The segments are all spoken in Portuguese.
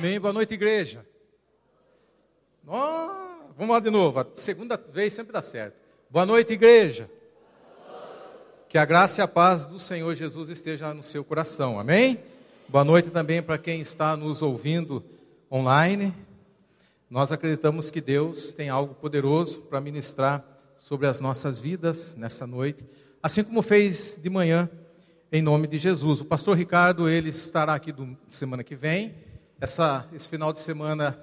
Amém. Boa noite, igreja. Oh, vamos lá de novo. A segunda vez sempre dá certo. Boa noite, igreja. Que a graça e a paz do Senhor Jesus esteja no seu coração. Amém? Boa noite também para quem está nos ouvindo online. Nós acreditamos que Deus tem algo poderoso para ministrar sobre as nossas vidas nessa noite, assim como fez de manhã, em nome de Jesus. O pastor Ricardo, ele estará aqui do, semana que vem. Essa, esse final de semana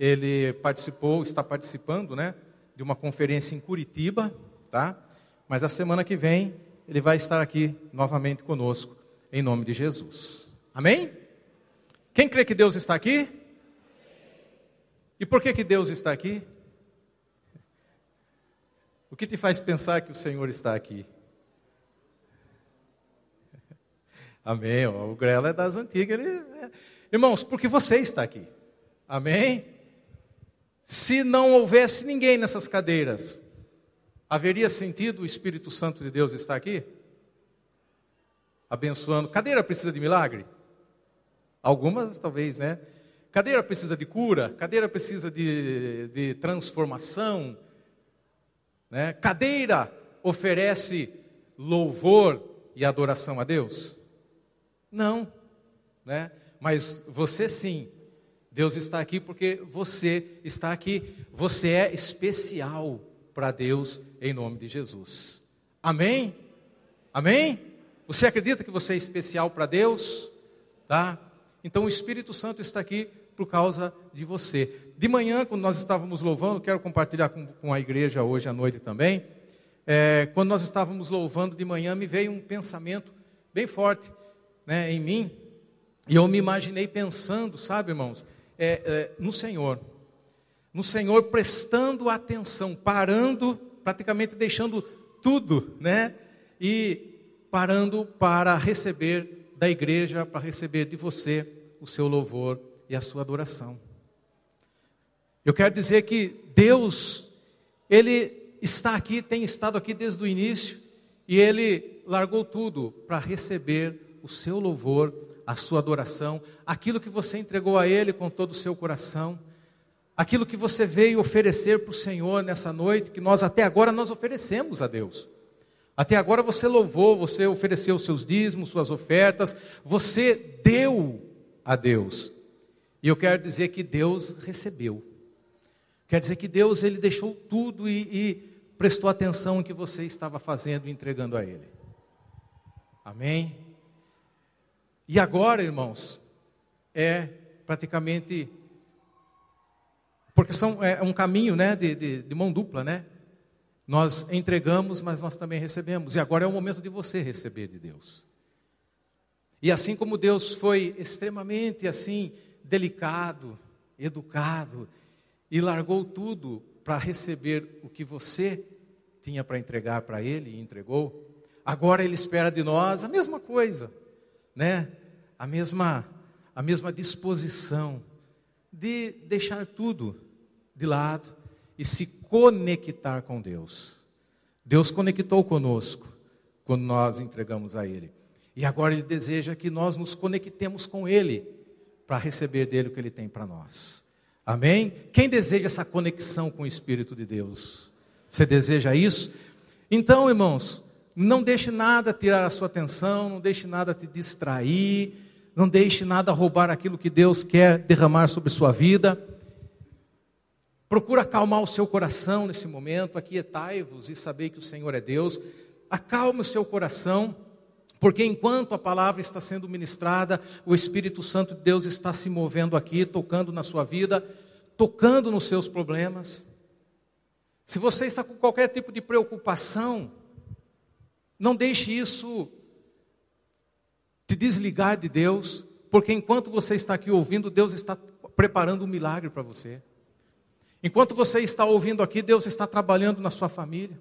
ele participou, está participando, né, de uma conferência em Curitiba, tá? Mas a semana que vem ele vai estar aqui novamente conosco, em nome de Jesus. Amém? Quem crê que Deus está aqui? E por que que Deus está aqui? O que te faz pensar que o Senhor está aqui? Amém. O Grela é das antigas. Ele... Irmãos, porque você está aqui. Amém? Se não houvesse ninguém nessas cadeiras, haveria sentido o Espírito Santo de Deus estar aqui? Abençoando. Cadeira precisa de milagre? Algumas, talvez, né? Cadeira precisa de cura? Cadeira precisa de, de transformação? Né? Cadeira oferece louvor e adoração a Deus? Não, né? Mas você sim. Deus está aqui porque você está aqui. Você é especial para Deus em nome de Jesus. Amém? Amém? Você acredita que você é especial para Deus? Tá? Então o Espírito Santo está aqui por causa de você. De manhã, quando nós estávamos louvando, quero compartilhar com, com a igreja hoje à noite também. É, quando nós estávamos louvando de manhã, me veio um pensamento bem forte né, em mim. E eu me imaginei pensando, sabe, irmãos, é, é, no Senhor. No Senhor prestando atenção, parando, praticamente deixando tudo, né? E parando para receber da igreja, para receber de você o seu louvor e a sua adoração. Eu quero dizer que Deus, Ele está aqui, tem estado aqui desde o início, e Ele largou tudo para receber o seu louvor, a sua adoração, aquilo que você entregou a Ele com todo o seu coração, aquilo que você veio oferecer para o Senhor nessa noite, que nós até agora nós oferecemos a Deus. Até agora você louvou, você ofereceu seus dízimos, suas ofertas, você deu a Deus. E eu quero dizer que Deus recebeu. Quer dizer que Deus ele deixou tudo e, e prestou atenção em que você estava fazendo e entregando a Ele. Amém? E agora, irmãos, é praticamente porque são, é um caminho né, de, de, de mão dupla, né? Nós entregamos, mas nós também recebemos. E agora é o momento de você receber de Deus. E assim como Deus foi extremamente assim delicado, educado e largou tudo para receber o que você tinha para entregar para ele e entregou, agora ele espera de nós a mesma coisa, né? A mesma a mesma disposição de deixar tudo de lado e se conectar com Deus. Deus conectou conosco quando nós entregamos a Ele. E agora Ele deseja que nós nos conectemos com Ele para receber dele o que Ele tem para nós. Amém? Quem deseja essa conexão com o Espírito de Deus? Você deseja isso? Então, irmãos, não deixe nada tirar a sua atenção, não deixe nada te distrair, não deixe nada roubar aquilo que Deus quer derramar sobre sua vida. Procura acalmar o seu coração nesse momento, aquietai-vos e saber que o Senhor é Deus. Acalme o seu coração, porque enquanto a palavra está sendo ministrada, o Espírito Santo de Deus está se movendo aqui, tocando na sua vida, tocando nos seus problemas. Se você está com qualquer tipo de preocupação, não deixe isso te desligar de Deus, porque enquanto você está aqui ouvindo, Deus está preparando um milagre para você. Enquanto você está ouvindo aqui, Deus está trabalhando na sua família.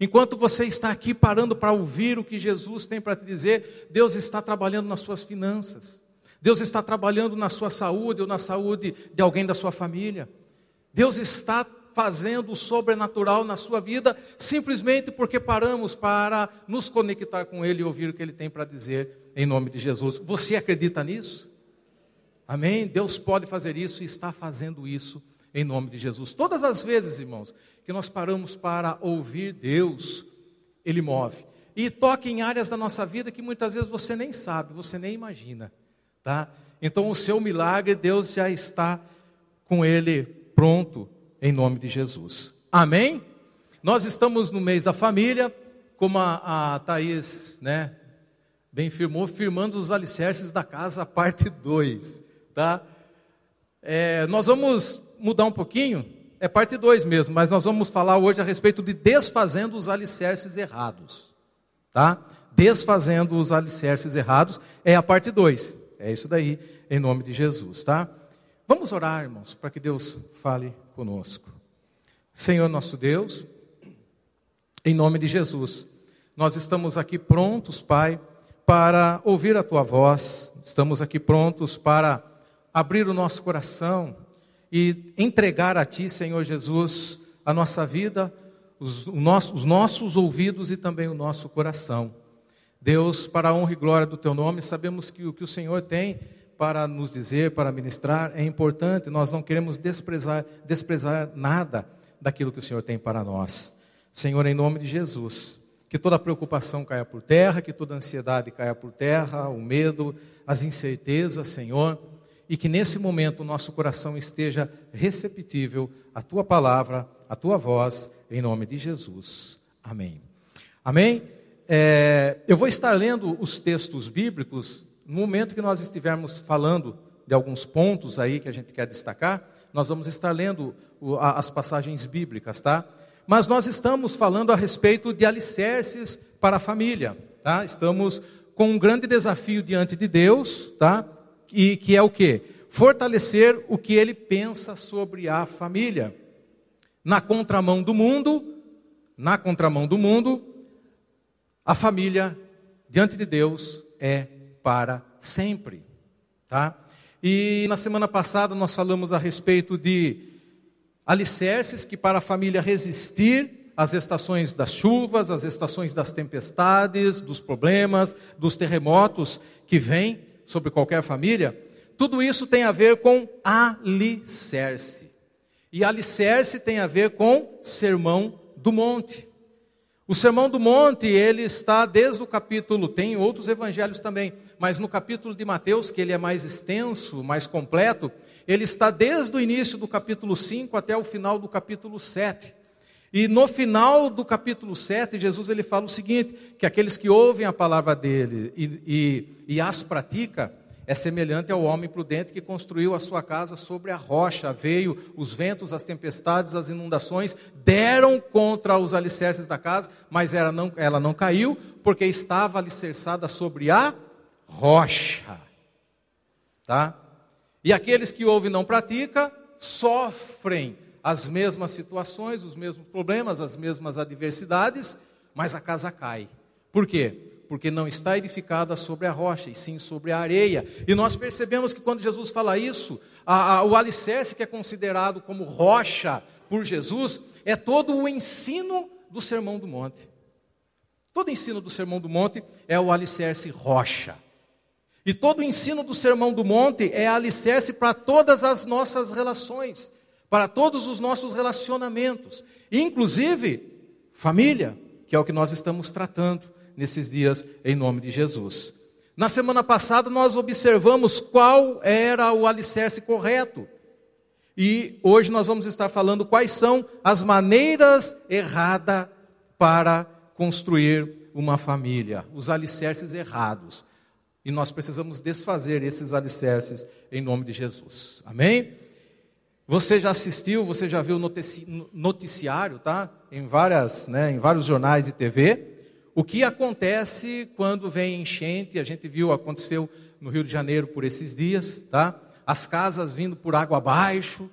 Enquanto você está aqui parando para ouvir o que Jesus tem para te dizer, Deus está trabalhando nas suas finanças. Deus está trabalhando na sua saúde ou na saúde de alguém da sua família. Deus está fazendo o sobrenatural na sua vida, simplesmente porque paramos para nos conectar com Ele e ouvir o que Ele tem para dizer em nome de Jesus. Você acredita nisso? Amém? Deus pode fazer isso e está fazendo isso em nome de Jesus. Todas as vezes, irmãos, que nós paramos para ouvir Deus, Ele move. E toca em áreas da nossa vida que muitas vezes você nem sabe, você nem imagina. Tá? Então, o seu milagre, Deus já está com ele pronto, em nome de Jesus. Amém? Nós estamos no mês da família, como a, a Thaís né, bem firmou, firmando os alicerces da casa, parte 2. Tá? É, nós vamos mudar um pouquinho, é parte 2 mesmo, mas nós vamos falar hoje a respeito de desfazendo os alicerces errados. Tá? Desfazendo os alicerces errados é a parte 2. É isso daí, em nome de Jesus, tá? Vamos orar, irmãos, para que Deus fale conosco. Senhor nosso Deus, em nome de Jesus, nós estamos aqui prontos, Pai, para ouvir a tua voz, estamos aqui prontos para abrir o nosso coração e entregar a Ti, Senhor Jesus, a nossa vida, os, os nossos ouvidos e também o nosso coração. Deus, para a honra e glória do Teu nome, sabemos que o que o Senhor tem para nos dizer, para ministrar, é importante, nós não queremos desprezar, desprezar nada daquilo que o Senhor tem para nós. Senhor, em nome de Jesus, que toda preocupação caia por terra, que toda ansiedade caia por terra, o medo, as incertezas, Senhor, e que nesse momento o nosso coração esteja receptível à tua palavra, à tua voz, em nome de Jesus. Amém. Amém? É, eu vou estar lendo os textos bíblicos no momento que nós estivermos falando de alguns pontos aí que a gente quer destacar, nós vamos estar lendo as passagens bíblicas, tá? Mas nós estamos falando a respeito de alicerces para a família, tá? Estamos com um grande desafio diante de Deus, tá? E que é o quê? Fortalecer o que ele pensa sobre a família. Na contramão do mundo, na contramão do mundo, a família diante de Deus é para sempre. Tá? E na semana passada nós falamos a respeito de alicerces que para a família resistir às estações das chuvas, às estações das tempestades, dos problemas, dos terremotos que vêm sobre qualquer família, tudo isso tem a ver com alicerce. E alicerce tem a ver com sermão do monte. O Sermão do Monte, ele está desde o capítulo, tem outros evangelhos também, mas no capítulo de Mateus, que ele é mais extenso, mais completo, ele está desde o início do capítulo 5 até o final do capítulo 7. E no final do capítulo 7, Jesus ele fala o seguinte: que aqueles que ouvem a palavra dele e, e, e as pratica, é semelhante ao homem prudente que construiu a sua casa sobre a rocha. Veio os ventos, as tempestades, as inundações, deram contra os alicerces da casa, mas ela não, ela não caiu, porque estava alicerçada sobre a rocha. Tá? E aqueles que ouvem e não praticam, sofrem as mesmas situações, os mesmos problemas, as mesmas adversidades, mas a casa cai. Por quê? Porque não está edificada sobre a rocha, e sim sobre a areia. E nós percebemos que quando Jesus fala isso, a, a, o alicerce que é considerado como rocha por Jesus é todo o ensino do Sermão do Monte. Todo o ensino do Sermão do Monte é o alicerce rocha. E todo o ensino do Sermão do Monte é alicerce para todas as nossas relações, para todos os nossos relacionamentos, inclusive família, que é o que nós estamos tratando nesses dias, em nome de Jesus. Na semana passada, nós observamos qual era o alicerce correto. E hoje nós vamos estar falando quais são as maneiras erradas para construir uma família, os alicerces errados. E nós precisamos desfazer esses alicerces em nome de Jesus. Amém? Você já assistiu, você já viu noticiário, tá? Em várias, né, em vários jornais e TV o que acontece quando vem enchente? A gente viu, aconteceu no Rio de Janeiro por esses dias, tá? As casas vindo por água abaixo.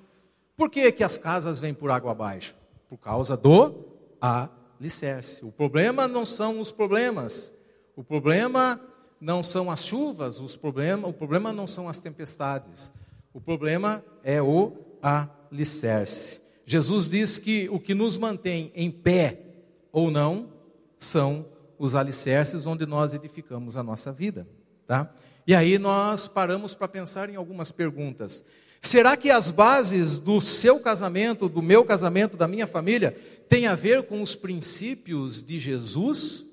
Por que, que as casas vêm por água abaixo? Por causa do alicerce. O problema não são os problemas. O problema não são as chuvas, os problema, o problema não são as tempestades. O problema é o alicerce. Jesus diz que o que nos mantém em pé ou não são os alicerces onde nós edificamos a nossa vida, tá? E aí nós paramos para pensar em algumas perguntas. Será que as bases do seu casamento, do meu casamento, da minha família, têm a ver com os princípios de Jesus?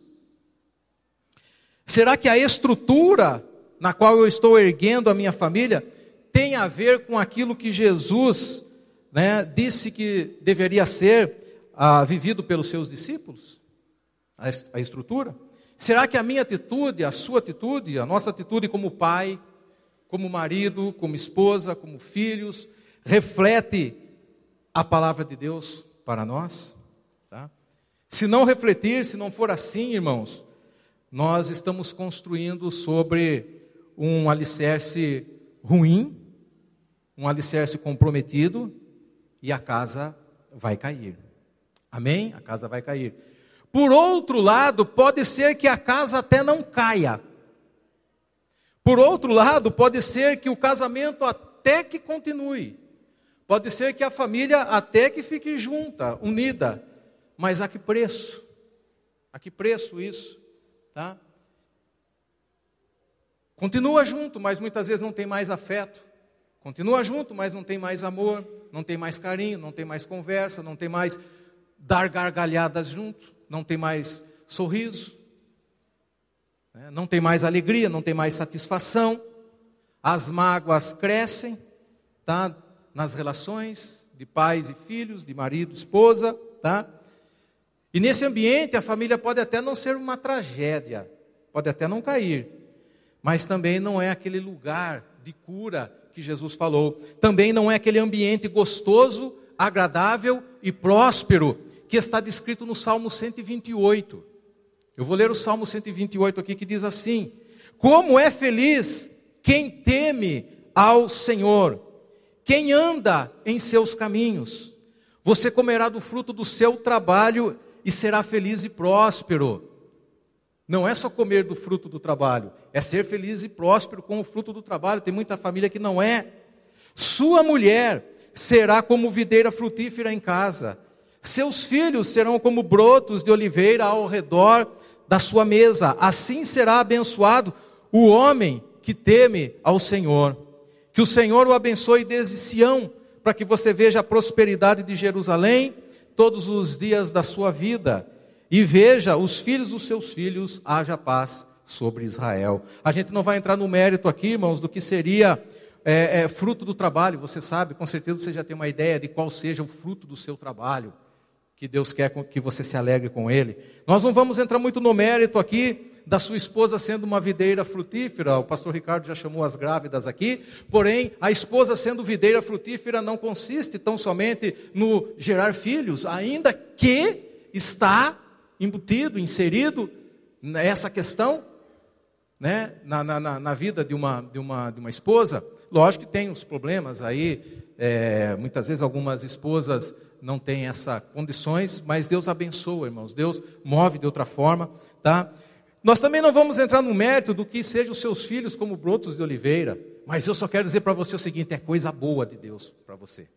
Será que a estrutura na qual eu estou erguendo a minha família tem a ver com aquilo que Jesus né, disse que deveria ser ah, vivido pelos seus discípulos? A, estrutura? Será que a minha atitude, a sua atitude, a nossa atitude como pai, como marido, como esposa, como filhos, reflete a palavra de Deus para nós? Tá? Se não refletir, se não for assim, irmãos, nós estamos construindo sobre um alicerce ruim, um alicerce comprometido, e a casa vai cair. Amém? A casa vai cair. Por outro lado, pode ser que a casa até não caia, por outro lado, pode ser que o casamento até que continue. Pode ser que a família até que fique junta, unida. Mas a que preço? A que preço isso? Tá? Continua junto, mas muitas vezes não tem mais afeto. Continua junto, mas não tem mais amor, não tem mais carinho, não tem mais conversa, não tem mais dar gargalhadas junto, não tem mais sorriso. Né? Não tem mais alegria, não tem mais satisfação, as mágoas crescem, tá? Nas relações de pais e filhos, de marido e esposa, tá? E nesse ambiente a família pode até não ser uma tragédia, pode até não cair, mas também não é aquele lugar de cura que Jesus falou. Também não é aquele ambiente gostoso, agradável e próspero que está descrito no Salmo 128. Eu vou ler o Salmo 128 aqui que diz assim: Como é feliz quem teme ao Senhor, quem anda em seus caminhos. Você comerá do fruto do seu trabalho e será feliz e próspero. Não é só comer do fruto do trabalho, é ser feliz e próspero com o fruto do trabalho. Tem muita família que não é. Sua mulher será como videira frutífera em casa. Seus filhos serão como brotos de oliveira ao redor da sua mesa. Assim será abençoado o homem que teme ao Senhor. Que o Senhor o abençoe desde Sião, para que você veja a prosperidade de Jerusalém todos os dias da sua vida e veja os filhos dos seus filhos, haja paz sobre Israel. A gente não vai entrar no mérito aqui, irmãos, do que seria é, é, fruto do trabalho. Você sabe, com certeza você já tem uma ideia de qual seja o fruto do seu trabalho que Deus quer que você se alegre com Ele. Nós não vamos entrar muito no mérito aqui da sua esposa sendo uma videira frutífera, o pastor Ricardo já chamou as grávidas aqui, porém, a esposa sendo videira frutífera não consiste tão somente no gerar filhos, ainda que está embutido, inserido nessa questão, né, na, na, na vida de uma, de, uma, de uma esposa. Lógico que tem os problemas aí, é, muitas vezes algumas esposas não tem essas condições, mas Deus abençoa, irmãos. Deus move de outra forma, tá? Nós também não vamos entrar no mérito do que sejam seus filhos como brotos de oliveira, mas eu só quero dizer para você o seguinte: é coisa boa de Deus para você.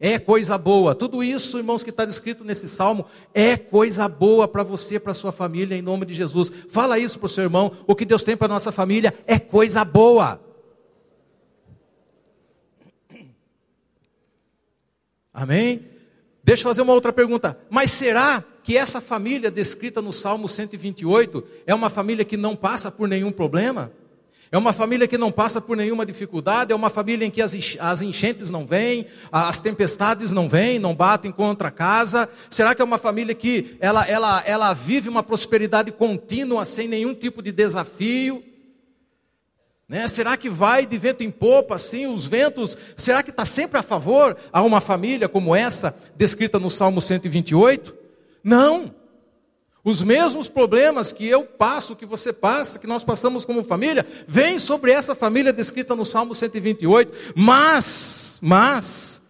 É coisa boa. Tudo isso, irmãos, que está descrito nesse salmo, é coisa boa para você, para sua família, em nome de Jesus. Fala isso para o seu irmão. O que Deus tem para nossa família é coisa boa. Amém? Deixa eu fazer uma outra pergunta. Mas será que essa família descrita no Salmo 128 é uma família que não passa por nenhum problema? É uma família que não passa por nenhuma dificuldade? É uma família em que as enchentes não vêm, as tempestades não vêm, não batem contra a casa? Será que é uma família que ela, ela, ela vive uma prosperidade contínua sem nenhum tipo de desafio? Né? Será que vai de vento em popa, assim, os ventos, será que está sempre a favor a uma família como essa, descrita no Salmo 128? Não. Os mesmos problemas que eu passo, que você passa, que nós passamos como família, vêm sobre essa família descrita no Salmo 128. Mas, mas,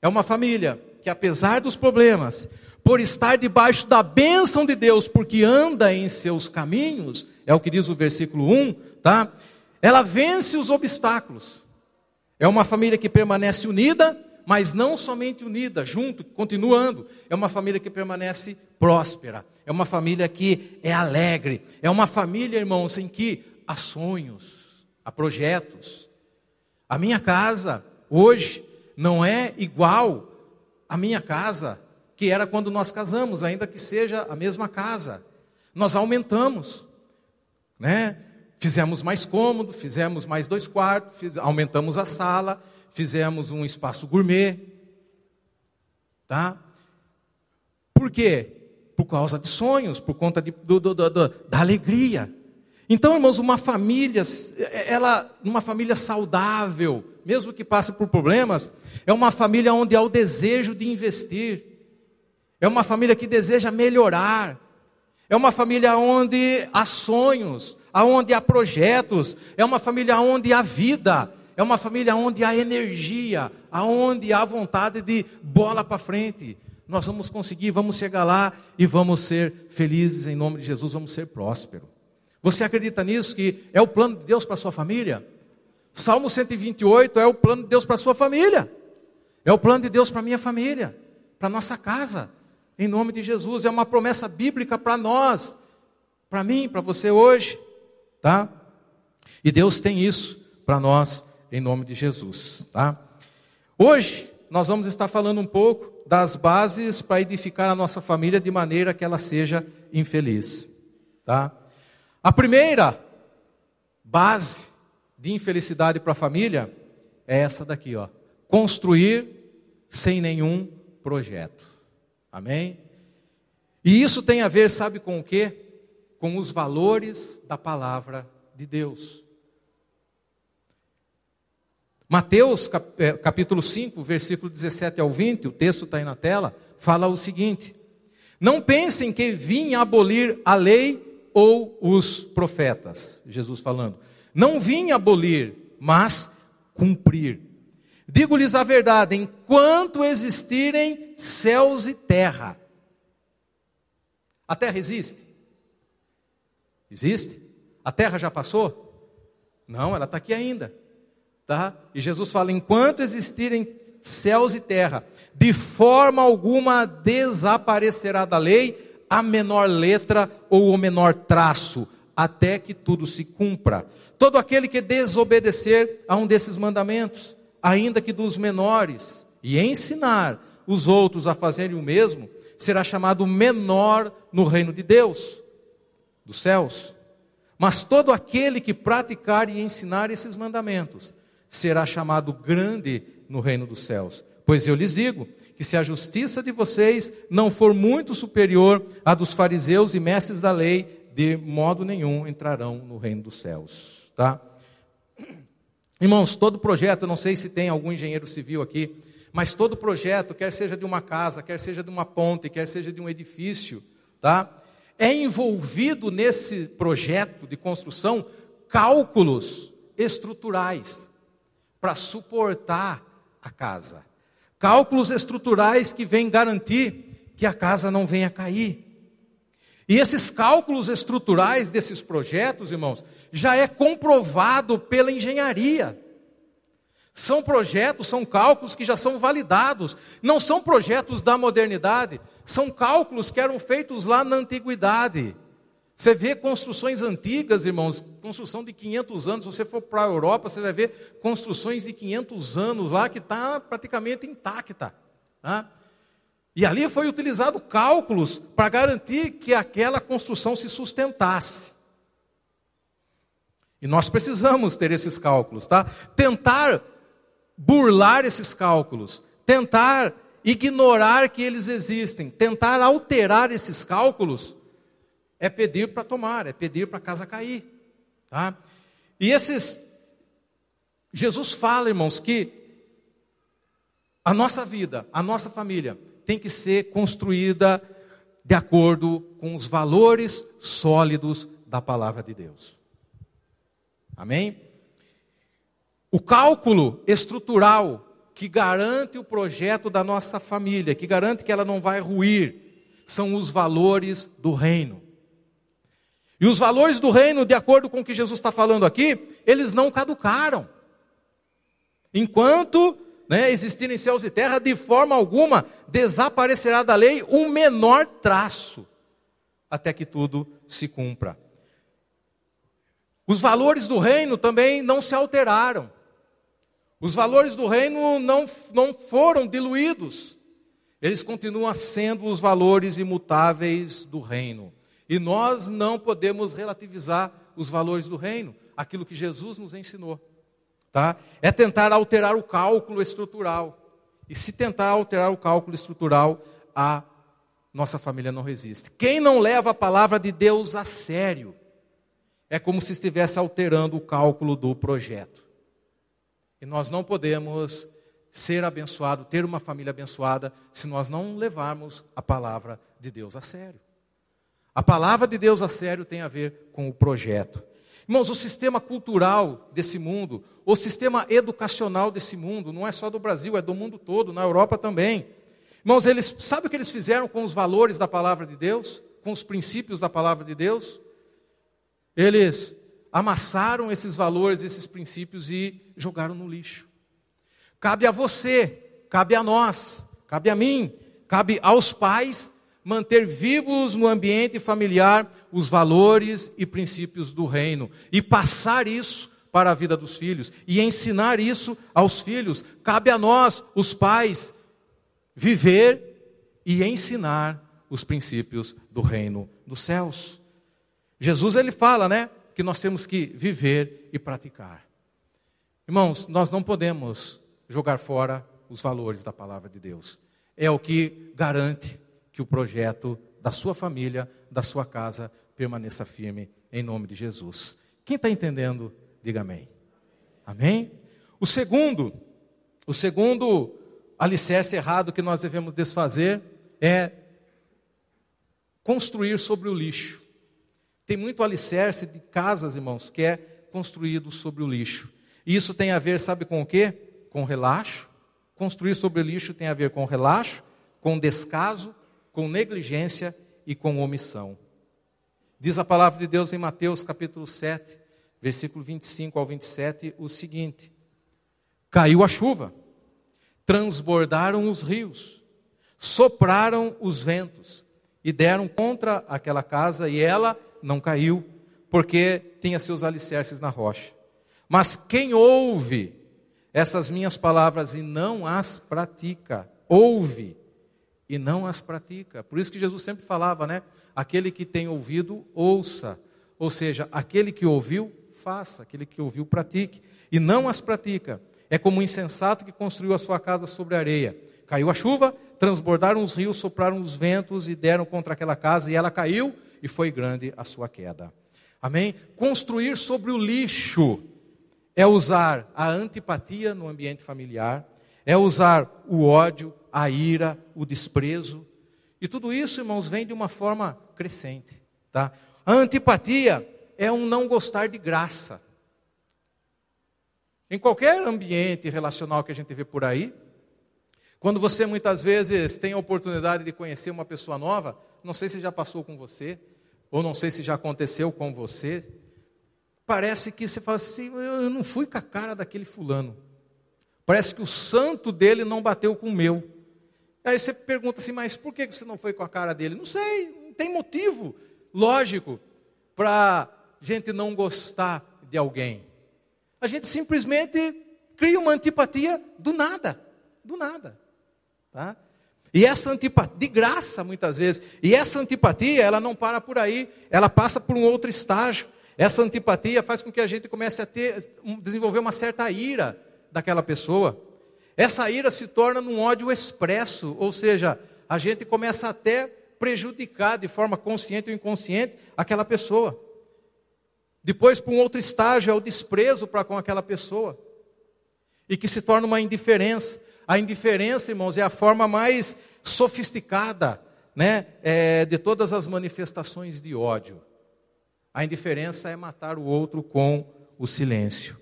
é uma família que apesar dos problemas, por estar debaixo da bênção de Deus, porque anda em seus caminhos, é o que diz o versículo 1, tá? Ela vence os obstáculos. É uma família que permanece unida, mas não somente unida, junto, continuando. É uma família que permanece próspera. É uma família que é alegre. É uma família, irmãos, em que há sonhos. a projetos. A minha casa hoje não é igual à minha casa que era quando nós casamos, ainda que seja a mesma casa. Nós aumentamos, né? Fizemos mais cômodo, fizemos mais dois quartos, fiz, aumentamos a sala, fizemos um espaço gourmet, tá? Por quê? Por causa de sonhos, por conta de, do, do, do, da alegria. Então, irmãos, uma família, ela, uma família saudável, mesmo que passe por problemas, é uma família onde há o desejo de investir, é uma família que deseja melhorar, é uma família onde há sonhos, onde há projetos, é uma família onde há vida, é uma família onde há energia, aonde há vontade de bola para frente. Nós vamos conseguir, vamos chegar lá e vamos ser felizes em nome de Jesus, vamos ser prósperos. Você acredita nisso que é o plano de Deus para sua família? Salmo 128 é o plano de Deus para sua família. É o plano de Deus para minha família, para nossa casa em nome de Jesus. É uma promessa bíblica para nós, para mim, para você hoje, tá? E Deus tem isso para nós em nome de Jesus, tá? Hoje nós vamos estar falando um pouco das bases para edificar a nossa família de maneira que ela seja infeliz, tá? A primeira base de infelicidade para a família é essa daqui, ó. Construir sem nenhum projeto. Amém? E isso tem a ver, sabe com o quê? Com os valores da palavra de Deus. Mateus é, capítulo 5, versículo 17 ao 20, o texto está aí na tela, fala o seguinte: Não pensem que vim abolir a lei ou os profetas, Jesus falando. Não vim abolir, mas cumprir. Digo-lhes a verdade: enquanto existirem céus e terra, a terra existe? Existe? A terra já passou? Não, ela está aqui ainda. Tá? E Jesus fala: enquanto existirem céus e terra, de forma alguma desaparecerá da lei a menor letra ou o menor traço, até que tudo se cumpra. Todo aquele que desobedecer a um desses mandamentos, ainda que dos menores, e ensinar os outros a fazerem o mesmo, será chamado menor no reino de Deus, dos céus. Mas todo aquele que praticar e ensinar esses mandamentos será chamado grande no reino dos céus. Pois eu lhes digo que se a justiça de vocês não for muito superior à dos fariseus e mestres da lei, de modo nenhum entrarão no reino dos céus, tá? Irmãos, todo projeto, não sei se tem algum engenheiro civil aqui, mas todo projeto, quer seja de uma casa, quer seja de uma ponte, quer seja de um edifício, tá? É envolvido nesse projeto de construção cálculos estruturais para suportar a casa. Cálculos estruturais que vêm garantir que a casa não venha cair. E esses cálculos estruturais desses projetos, irmãos, já é comprovado pela engenharia. São projetos, são cálculos que já são validados. Não são projetos da modernidade, são cálculos que eram feitos lá na antiguidade. Você vê construções antigas, irmãos, construção de 500 anos. Se você for para a Europa, você vai ver construções de 500 anos lá que está praticamente intacta. Tá? E ali foi utilizado cálculos para garantir que aquela construção se sustentasse. E nós precisamos ter esses cálculos, tá? Tentar burlar esses cálculos, tentar ignorar que eles existem, tentar alterar esses cálculos, é pedir para tomar, é pedir para a casa cair, tá? E esses Jesus fala, irmãos, que a nossa vida, a nossa família tem que ser construída de acordo com os valores sólidos da palavra de Deus. Amém? O cálculo estrutural que garante o projeto da nossa família, que garante que ela não vai ruir, são os valores do reino. E os valores do reino, de acordo com o que Jesus está falando aqui, eles não caducaram. Enquanto né, existirem céus e terra, de forma alguma desaparecerá da lei um menor traço, até que tudo se cumpra. Os valores do reino também não se alteraram. Os valores do reino não, não foram diluídos. Eles continuam sendo os valores imutáveis do reino. E nós não podemos relativizar os valores do reino, aquilo que Jesus nos ensinou. Tá? É tentar alterar o cálculo estrutural. E se tentar alterar o cálculo estrutural, a nossa família não resiste. Quem não leva a palavra de Deus a sério, é como se estivesse alterando o cálculo do projeto. E nós não podemos ser abençoado, ter uma família abençoada, se nós não levarmos a palavra de Deus a sério. A palavra de Deus a sério tem a ver com o projeto. Irmãos, o sistema cultural desse mundo, o sistema educacional desse mundo, não é só do Brasil, é do mundo todo, na Europa também. Irmãos, eles sabe o que eles fizeram com os valores da palavra de Deus, com os princípios da palavra de Deus? Eles amassaram esses valores, esses princípios e jogaram no lixo. Cabe a você, cabe a nós, cabe a mim, cabe aos pais manter vivos no ambiente familiar os valores e princípios do reino e passar isso para a vida dos filhos e ensinar isso aos filhos. Cabe a nós, os pais, viver e ensinar os princípios do reino dos céus. Jesus ele fala, né, que nós temos que viver e praticar. Irmãos, nós não podemos jogar fora os valores da palavra de Deus. É o que garante que o projeto da sua família, da sua casa, permaneça firme em nome de Jesus. Quem está entendendo, diga amém. Amém? O segundo, o segundo alicerce errado que nós devemos desfazer é construir sobre o lixo. Tem muito alicerce de casas, irmãos, que é construído sobre o lixo. E isso tem a ver, sabe com o quê? Com relaxo. Construir sobre o lixo tem a ver com relaxo, com descaso, com negligência e com omissão. Diz a palavra de Deus em Mateus capítulo 7, versículo 25 ao 27, o seguinte: Caiu a chuva, transbordaram os rios, sopraram os ventos e deram contra aquela casa, e ela não caiu, porque tinha seus alicerces na rocha. Mas quem ouve essas minhas palavras e não as pratica, ouve e não as pratica. Por isso que Jesus sempre falava, né? Aquele que tem ouvido, ouça. Ou seja, aquele que ouviu, faça. Aquele que ouviu, pratique. E não as pratica. É como um insensato que construiu a sua casa sobre areia. Caiu a chuva, transbordaram os rios, sopraram os ventos e deram contra aquela casa, e ela caiu, e foi grande a sua queda. Amém? Construir sobre o lixo é usar a antipatia no ambiente familiar, é usar o ódio, a ira, o desprezo. E tudo isso, irmãos, vem de uma forma crescente. Tá? A antipatia é um não gostar de graça. Em qualquer ambiente relacional que a gente vê por aí, quando você muitas vezes tem a oportunidade de conhecer uma pessoa nova, não sei se já passou com você, ou não sei se já aconteceu com você, parece que você fala assim: eu não fui com a cara daquele fulano. Parece que o santo dele não bateu com o meu. Aí você pergunta assim, mas por que você não foi com a cara dele? Não sei, não tem motivo lógico para gente não gostar de alguém. A gente simplesmente cria uma antipatia do nada, do nada. Tá? E essa antipatia, de graça muitas vezes, e essa antipatia, ela não para por aí, ela passa por um outro estágio. Essa antipatia faz com que a gente comece a ter, desenvolver uma certa ira daquela pessoa. Essa ira se torna num ódio expresso, ou seja, a gente começa até prejudicar de forma consciente ou inconsciente aquela pessoa. Depois, para um outro estágio, é o desprezo para com aquela pessoa. E que se torna uma indiferença. A indiferença, irmãos, é a forma mais sofisticada né, é, de todas as manifestações de ódio. A indiferença é matar o outro com o silêncio.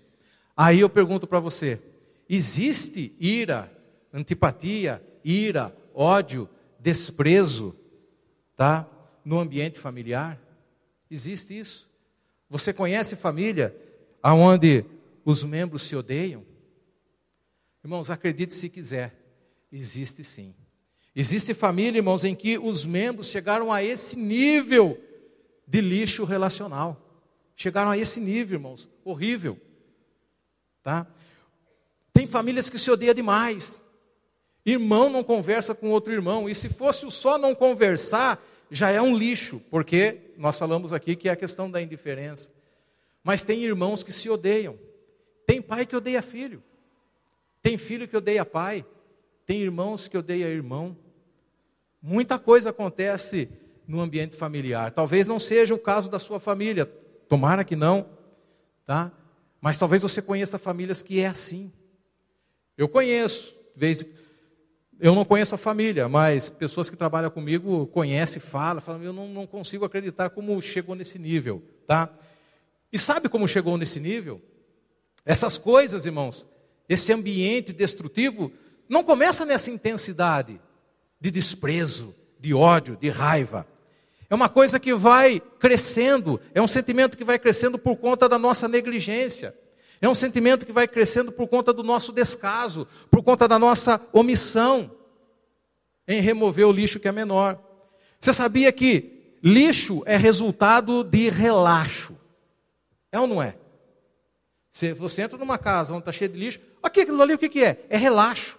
Aí eu pergunto para você: Existe ira, antipatia, ira, ódio, desprezo, tá? No ambiente familiar? Existe isso? Você conhece família aonde os membros se odeiam? Irmãos, acredite se quiser, existe sim. Existe família, irmãos, em que os membros chegaram a esse nível de lixo relacional. Chegaram a esse nível, irmãos, horrível. Tá? Tem famílias que se odeiam demais. Irmão não conversa com outro irmão, e se fosse o só não conversar, já é um lixo, porque nós falamos aqui que é a questão da indiferença. Mas tem irmãos que se odeiam. Tem pai que odeia filho. Tem filho que odeia pai. Tem irmãos que odeia irmão. Muita coisa acontece no ambiente familiar. Talvez não seja o caso da sua família. Tomara que não, tá? Mas talvez você conheça famílias que é assim. Eu conheço, vez eu não conheço a família, mas pessoas que trabalham comigo conhecem, falam, falam, eu não, não consigo acreditar como chegou nesse nível, tá? E sabe como chegou nesse nível? Essas coisas, irmãos, esse ambiente destrutivo não começa nessa intensidade de desprezo, de ódio, de raiva. É uma coisa que vai crescendo, é um sentimento que vai crescendo por conta da nossa negligência. É um sentimento que vai crescendo por conta do nosso descaso, por conta da nossa omissão em remover o lixo que é menor. Você sabia que lixo é resultado de relaxo? É ou não é? Se você entra numa casa onde está cheio de lixo, aquilo ali o que, que é? É relaxo.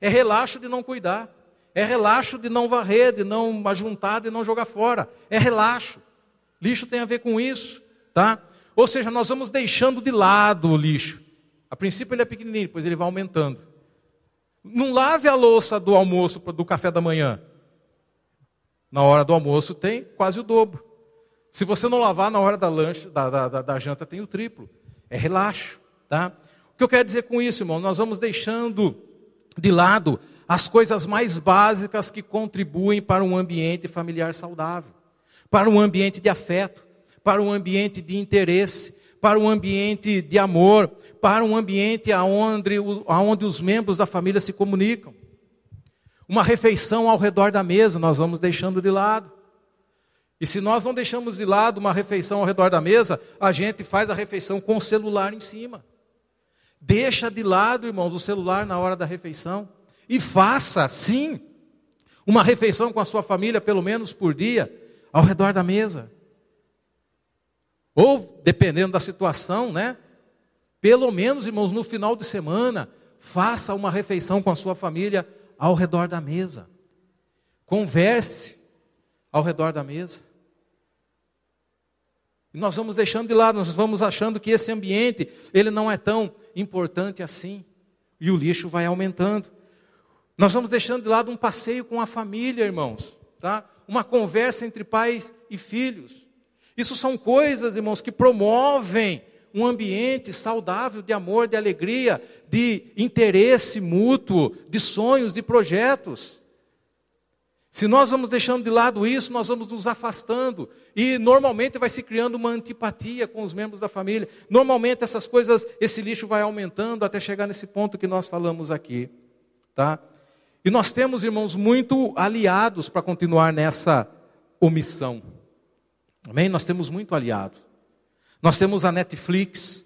É relaxo de não cuidar. É relaxo de não varrer, de não ajuntar, de não jogar fora. É relaxo. Lixo tem a ver com isso, tá? Ou seja, nós vamos deixando de lado o lixo. A princípio ele é pequenininho, depois ele vai aumentando. Não lave a louça do almoço, do café da manhã. Na hora do almoço tem quase o dobro. Se você não lavar na hora da, lanche, da, da, da, janta, tem o triplo. É relaxo, tá? O que eu quero dizer com isso, irmão? Nós vamos deixando de lado as coisas mais básicas que contribuem para um ambiente familiar saudável, para um ambiente de afeto, para um ambiente de interesse, para um ambiente de amor, para um ambiente onde, onde os membros da família se comunicam. Uma refeição ao redor da mesa nós vamos deixando de lado. E se nós não deixamos de lado uma refeição ao redor da mesa, a gente faz a refeição com o celular em cima. Deixa de lado, irmãos, o celular na hora da refeição. E faça, sim, uma refeição com a sua família, pelo menos por dia, ao redor da mesa. Ou, dependendo da situação, né? Pelo menos, irmãos, no final de semana, faça uma refeição com a sua família ao redor da mesa. Converse ao redor da mesa. E nós vamos deixando de lado, nós vamos achando que esse ambiente, ele não é tão importante assim. E o lixo vai aumentando. Nós vamos deixando de lado um passeio com a família, irmãos, tá? Uma conversa entre pais e filhos. Isso são coisas, irmãos, que promovem um ambiente saudável de amor, de alegria, de interesse mútuo, de sonhos, de projetos. Se nós vamos deixando de lado isso, nós vamos nos afastando. E normalmente vai se criando uma antipatia com os membros da família. Normalmente essas coisas, esse lixo vai aumentando até chegar nesse ponto que nós falamos aqui. Tá? E nós temos, irmãos, muito aliados para continuar nessa omissão. Amém? Nós temos muito aliado. Nós temos a Netflix,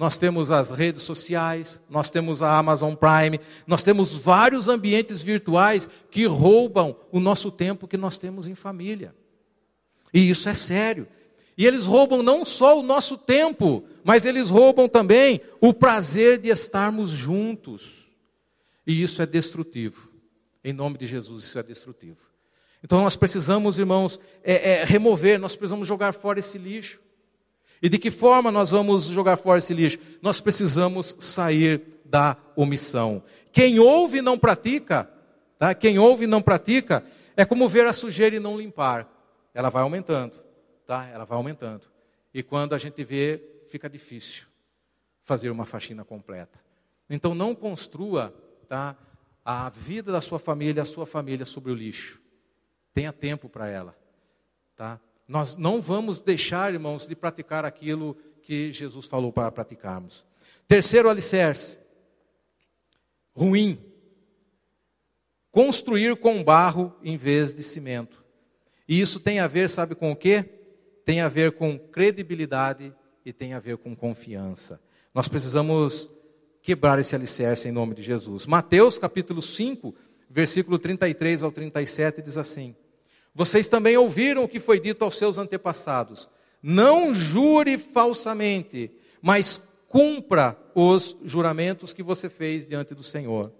nós temos as redes sociais, nós temos a Amazon Prime, nós temos vários ambientes virtuais que roubam o nosso tempo que nós temos em família. E isso é sério. E eles roubam não só o nosso tempo, mas eles roubam também o prazer de estarmos juntos. E isso é destrutivo. Em nome de Jesus, isso é destrutivo. Então nós precisamos, irmãos, é, é, remover, nós precisamos jogar fora esse lixo. E de que forma nós vamos jogar fora esse lixo? Nós precisamos sair da omissão. Quem ouve e não pratica, tá? quem ouve e não pratica, é como ver a sujeira e não limpar. Ela vai aumentando, tá? Ela vai aumentando. E quando a gente vê, fica difícil fazer uma faxina completa. Então não construa, tá? a vida da sua família, a sua família sobre o lixo. Tenha tempo para ela, tá? Nós não vamos deixar, irmãos, de praticar aquilo que Jesus falou para praticarmos. Terceiro alicerce, ruim. Construir com barro em vez de cimento. E isso tem a ver, sabe com o quê? Tem a ver com credibilidade e tem a ver com confiança. Nós precisamos quebrar esse alicerce em nome de Jesus. Mateus capítulo 5, versículo 33 ao 37 diz assim: Vocês também ouviram o que foi dito aos seus antepassados: Não jure falsamente, mas cumpra os juramentos que você fez diante do Senhor.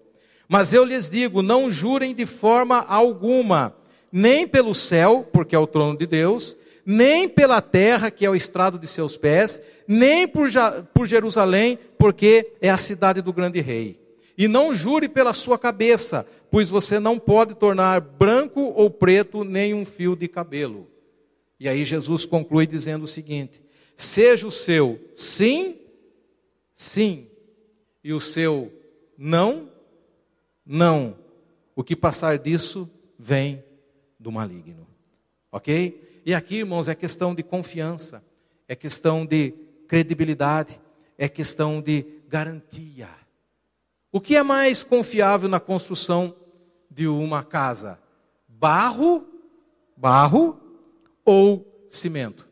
Mas eu lhes digo: não jurem de forma alguma, nem pelo céu, porque é o trono de Deus, nem pela terra, que é o estrado de seus pés, nem por, por Jerusalém, porque é a cidade do grande rei. E não jure pela sua cabeça, pois você não pode tornar branco ou preto nem um fio de cabelo. E aí Jesus conclui dizendo o seguinte: seja o seu sim, sim, e o seu não, não. O que passar disso vem do maligno. Ok? E aqui, irmãos, é questão de confiança, é questão de credibilidade, é questão de garantia. O que é mais confiável na construção de uma casa? Barro, barro ou cimento?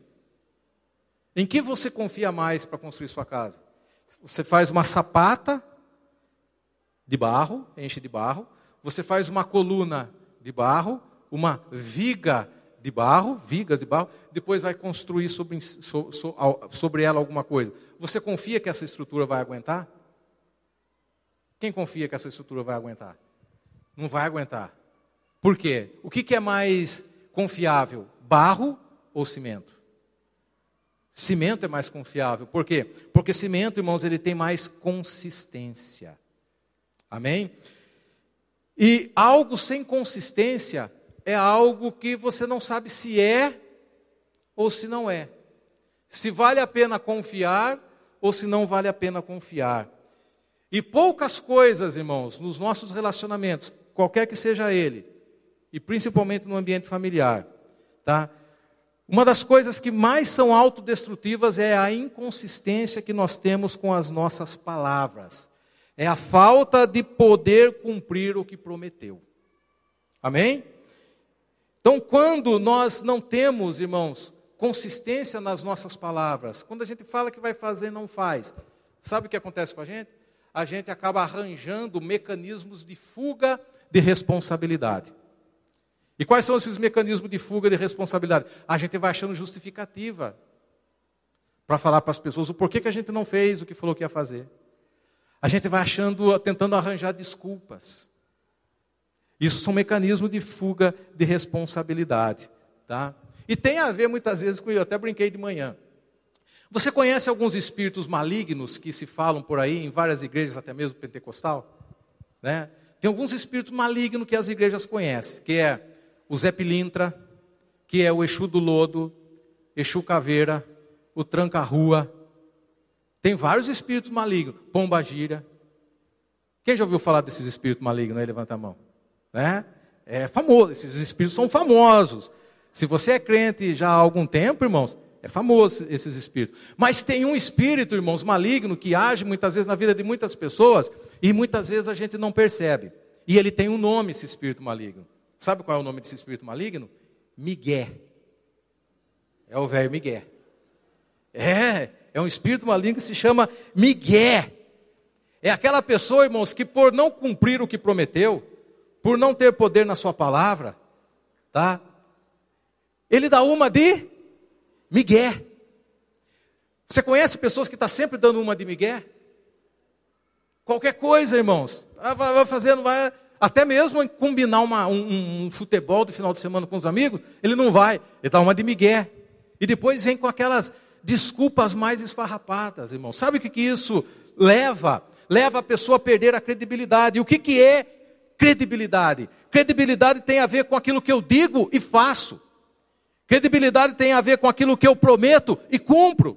Em que você confia mais para construir sua casa? Você faz uma sapata de barro, enche de barro, você faz uma coluna de barro, uma viga de barro, vigas de barro, depois vai construir sobre, sobre ela alguma coisa. Você confia que essa estrutura vai aguentar? Quem confia que essa estrutura vai aguentar? Não vai aguentar. Por quê? O que, que é mais confiável? Barro ou cimento? Cimento é mais confiável. Por quê? Porque cimento, irmãos, ele tem mais consistência. Amém? E algo sem consistência é algo que você não sabe se é ou se não é. Se vale a pena confiar ou se não vale a pena confiar. E poucas coisas, irmãos, nos nossos relacionamentos, qualquer que seja ele, e principalmente no ambiente familiar, tá? Uma das coisas que mais são autodestrutivas é a inconsistência que nós temos com as nossas palavras. É a falta de poder cumprir o que prometeu. Amém? Então, quando nós não temos, irmãos, consistência nas nossas palavras, quando a gente fala que vai fazer, não faz, sabe o que acontece com a gente? A gente acaba arranjando mecanismos de fuga de responsabilidade. E quais são esses mecanismos de fuga de responsabilidade? A gente vai achando justificativa para falar para as pessoas o porquê que a gente não fez o que falou que ia fazer. A gente vai achando, tentando arranjar desculpas. Isso são mecanismos de fuga de responsabilidade. Tá? E tem a ver muitas vezes com, eu até brinquei de manhã. Você conhece alguns espíritos malignos que se falam por aí, em várias igrejas, até mesmo pentecostal? Né? Tem alguns espíritos malignos que as igrejas conhecem, que é o Zé Pilintra, que é o Exu do Lodo, Exu Caveira, o Tranca-Rua. Tem vários espíritos malignos, Pomba Gira. Quem já ouviu falar desses espíritos malignos aí? Levanta a mão. Né? É famoso, esses espíritos são famosos. Se você é crente já há algum tempo, irmãos, é famoso esses espíritos. Mas tem um espírito, irmãos, maligno que age muitas vezes na vida de muitas pessoas e muitas vezes a gente não percebe. E ele tem um nome, esse espírito maligno. Sabe qual é o nome desse espírito maligno? Miguel. É o velho Miguel. É, é um espírito maligno que se chama Miguel. É aquela pessoa, irmãos, que por não cumprir o que prometeu, por não ter poder na sua palavra, tá? Ele dá uma de Miguel. Você conhece pessoas que estão tá sempre dando uma de Miguel? Qualquer coisa, irmãos. Ah, vai fazendo, vai. Até mesmo combinar uma, um, um, futebol do final de semana com os amigos, ele não vai. Ele dá uma de Miguel. E depois vem com aquelas desculpas mais esfarrapadas, irmão. Sabe o que, que isso leva? Leva a pessoa a perder a credibilidade. E o que, que é credibilidade. Credibilidade tem a ver com aquilo que eu digo e faço. Credibilidade tem a ver com aquilo que eu prometo e cumpro.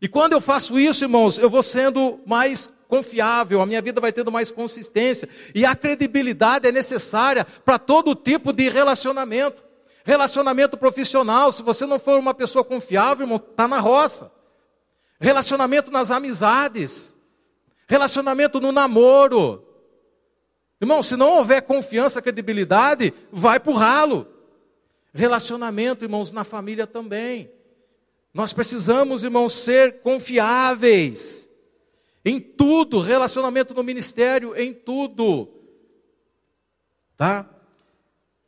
E quando eu faço isso, irmãos, eu vou sendo mais confiável, a minha vida vai tendo mais consistência. E a credibilidade é necessária para todo tipo de relacionamento. Relacionamento profissional, se você não for uma pessoa confiável, irmão, está na roça. Relacionamento nas amizades. Relacionamento no namoro. Irmão, se não houver confiança, credibilidade, vai para o ralo. Relacionamento, irmãos, na família também. Nós precisamos, irmãos, ser confiáveis. Em tudo, relacionamento no ministério, em tudo. Tá?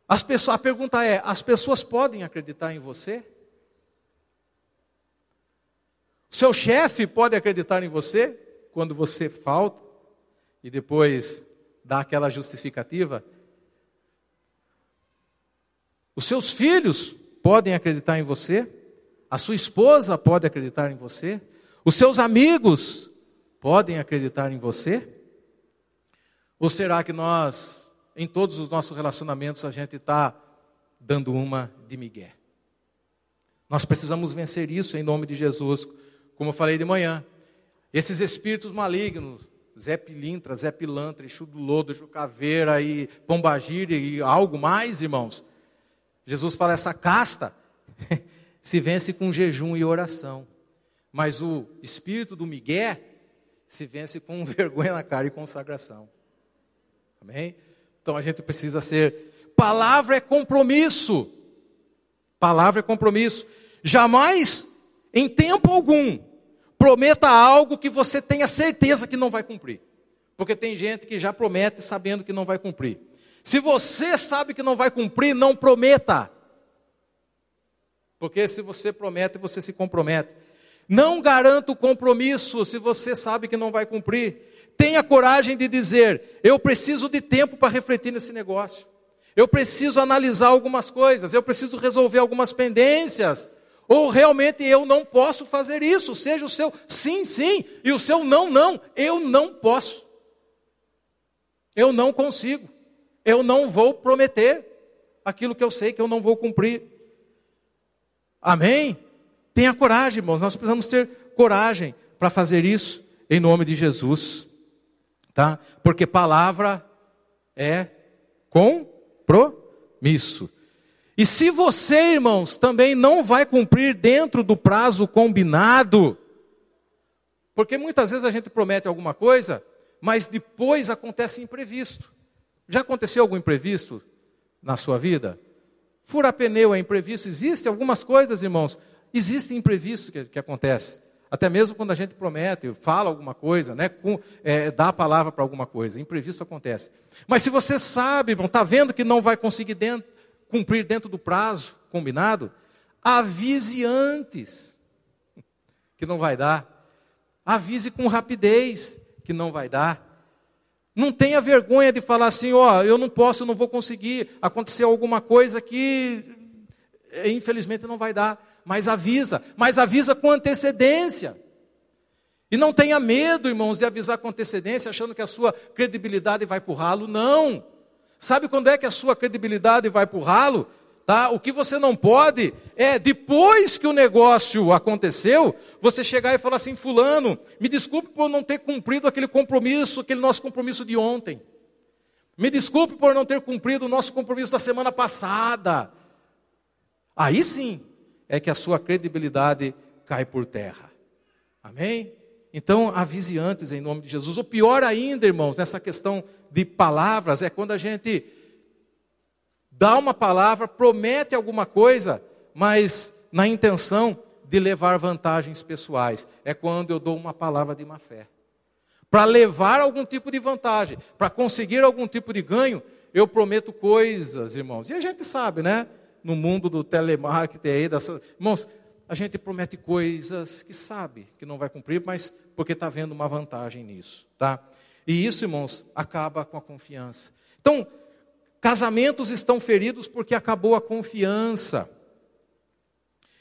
As pessoas, a pergunta é: as pessoas podem acreditar em você? Seu chefe pode acreditar em você quando você falta e depois dá aquela justificativa? Os seus filhos podem acreditar em você? A sua esposa pode acreditar em você? Os seus amigos podem acreditar em você? Ou será que nós, em todos os nossos relacionamentos, a gente está dando uma de migué? Nós precisamos vencer isso em nome de Jesus, como eu falei de manhã. Esses espíritos malignos, Zé Pilintra, Zé Pilantra, Exu do Lodo, Exu Caveira e Pombagira e algo mais, irmãos. Jesus fala, essa casta se vence com jejum e oração. Mas o espírito do Miguel se vence com vergonha na cara e consagração. Amém? Então a gente precisa ser. Palavra é compromisso. Palavra é compromisso. Jamais, em tempo algum, prometa algo que você tenha certeza que não vai cumprir. Porque tem gente que já promete sabendo que não vai cumprir. Se você sabe que não vai cumprir, não prometa. Porque se você promete, você se compromete. Não garanta o compromisso se você sabe que não vai cumprir. Tenha coragem de dizer: eu preciso de tempo para refletir nesse negócio. Eu preciso analisar algumas coisas, eu preciso resolver algumas pendências. Ou realmente eu não posso fazer isso, seja o seu sim, sim, e o seu não, não. Eu não posso. Eu não consigo. Eu não vou prometer aquilo que eu sei que eu não vou cumprir. Amém? Tenha coragem, irmãos. Nós precisamos ter coragem para fazer isso em nome de Jesus tá? Porque palavra é compromisso. E se você, irmãos, também não vai cumprir dentro do prazo combinado, porque muitas vezes a gente promete alguma coisa, mas depois acontece imprevisto. Já aconteceu algum imprevisto na sua vida? Furar pneu é imprevisto? Existem algumas coisas, irmãos, existem imprevistos que, que acontecem. Até mesmo quando a gente promete, fala alguma coisa, né, com, é, dá a palavra para alguma coisa, imprevisto acontece. Mas se você sabe, está vendo que não vai conseguir dentro, cumprir dentro do prazo combinado, avise antes que não vai dar. Avise com rapidez que não vai dar. Não tenha vergonha de falar assim, ó, oh, eu não posso, não vou conseguir, aconteceu alguma coisa que infelizmente não vai dar mas avisa, mas avisa com antecedência. E não tenha medo, irmãos, de avisar com antecedência, achando que a sua credibilidade vai para o ralo. Não. Sabe quando é que a sua credibilidade vai para o ralo? Tá? O que você não pode é, depois que o negócio aconteceu, você chegar e falar assim: Fulano, me desculpe por não ter cumprido aquele compromisso, aquele nosso compromisso de ontem. Me desculpe por não ter cumprido o nosso compromisso da semana passada. Aí sim, é que a sua credibilidade cai por terra. Amém? Então, avise antes em nome de Jesus. O pior ainda, irmãos, nessa questão de palavras, é quando a gente dá uma palavra, promete alguma coisa, mas na intenção de levar vantagens pessoais. É quando eu dou uma palavra de má fé. Para levar algum tipo de vantagem, para conseguir algum tipo de ganho, eu prometo coisas, irmãos. E a gente sabe, né? no mundo do telemarketing aí, irmãos, a gente promete coisas que sabe que não vai cumprir, mas porque está vendo uma vantagem nisso, tá? E isso, irmãos, acaba com a confiança. Então, casamentos estão feridos porque acabou a confiança.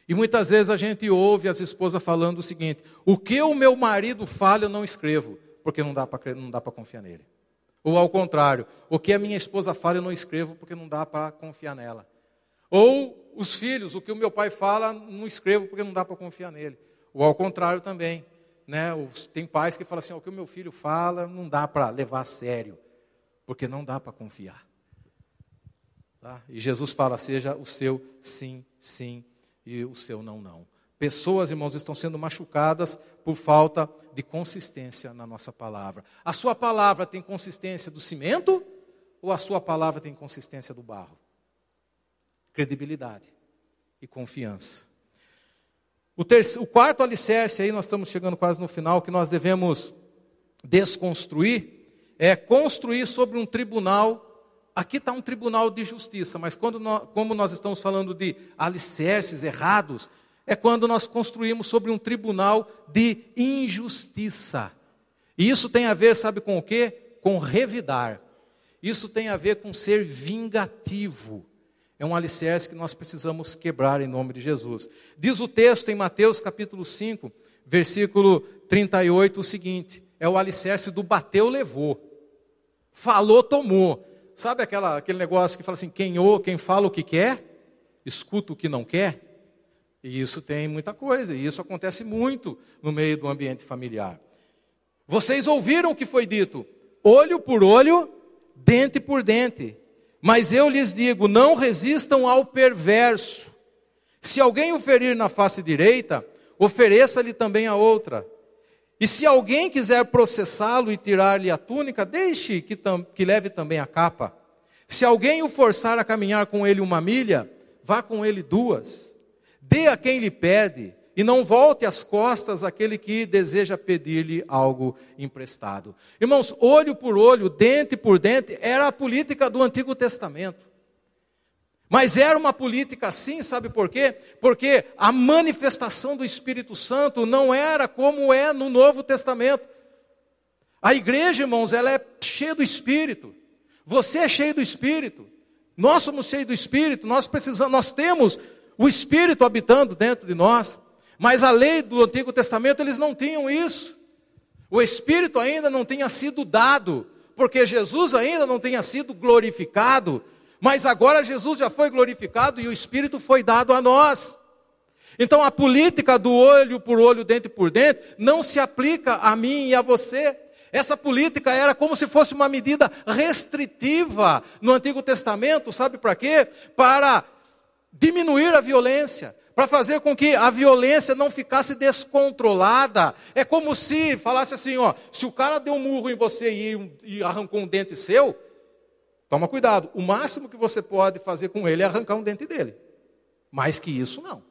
E muitas vezes a gente ouve as esposas falando o seguinte: o que o meu marido fala eu não escrevo, porque não dá para não dá para confiar nele. Ou ao contrário, o que a minha esposa fala eu não escrevo porque não dá para confiar nela. Ou os filhos, o que o meu pai fala, não escrevo porque não dá para confiar nele. Ou ao contrário também. Né? Tem pais que falam assim: o que o meu filho fala não dá para levar a sério, porque não dá para confiar. Tá? E Jesus fala: seja o seu sim, sim, e o seu não, não. Pessoas, irmãos, estão sendo machucadas por falta de consistência na nossa palavra. A sua palavra tem consistência do cimento ou a sua palavra tem consistência do barro? Credibilidade e confiança. O, terceiro, o quarto alicerce, aí nós estamos chegando quase no final, que nós devemos desconstruir, é construir sobre um tribunal aqui está um tribunal de justiça, mas quando nós, como nós estamos falando de alicerces errados, é quando nós construímos sobre um tribunal de injustiça. E isso tem a ver, sabe com o quê? Com revidar. Isso tem a ver com ser vingativo. É um alicerce que nós precisamos quebrar em nome de Jesus. Diz o texto em Mateus capítulo 5, versículo 38 o seguinte: é o alicerce do bateu, levou. Falou, tomou. Sabe aquela, aquele negócio que fala assim: quem, ou, quem fala o que quer, escuta o que não quer? E isso tem muita coisa, e isso acontece muito no meio do ambiente familiar. Vocês ouviram o que foi dito: olho por olho, dente por dente. Mas eu lhes digo: não resistam ao perverso. Se alguém o ferir na face direita, ofereça-lhe também a outra. E se alguém quiser processá-lo e tirar-lhe a túnica, deixe que, que leve também a capa. Se alguém o forçar a caminhar com ele uma milha, vá com ele duas. Dê a quem lhe pede, e não volte as costas àquele que deseja pedir-lhe algo emprestado. Irmãos, olho por olho, dente por dente, era a política do Antigo Testamento. Mas era uma política assim, sabe por quê? Porque a manifestação do Espírito Santo não era como é no Novo Testamento. A igreja, irmãos, ela é cheia do Espírito. Você é cheio do Espírito. Nós somos cheios do Espírito. Nós precisamos, nós temos o Espírito habitando dentro de nós. Mas a lei do Antigo Testamento eles não tinham isso. O Espírito ainda não tinha sido dado, porque Jesus ainda não tinha sido glorificado. Mas agora Jesus já foi glorificado e o Espírito foi dado a nós. Então a política do olho por olho, dente por dente, não se aplica a mim e a você. Essa política era como se fosse uma medida restritiva no Antigo Testamento, sabe para quê? Para diminuir a violência, para fazer com que a violência não ficasse descontrolada. É como se falasse assim, ó, se o cara deu um murro em você e, e arrancou um dente seu, Toma cuidado, o máximo que você pode fazer com ele é arrancar um dente dele. Mais que isso, não.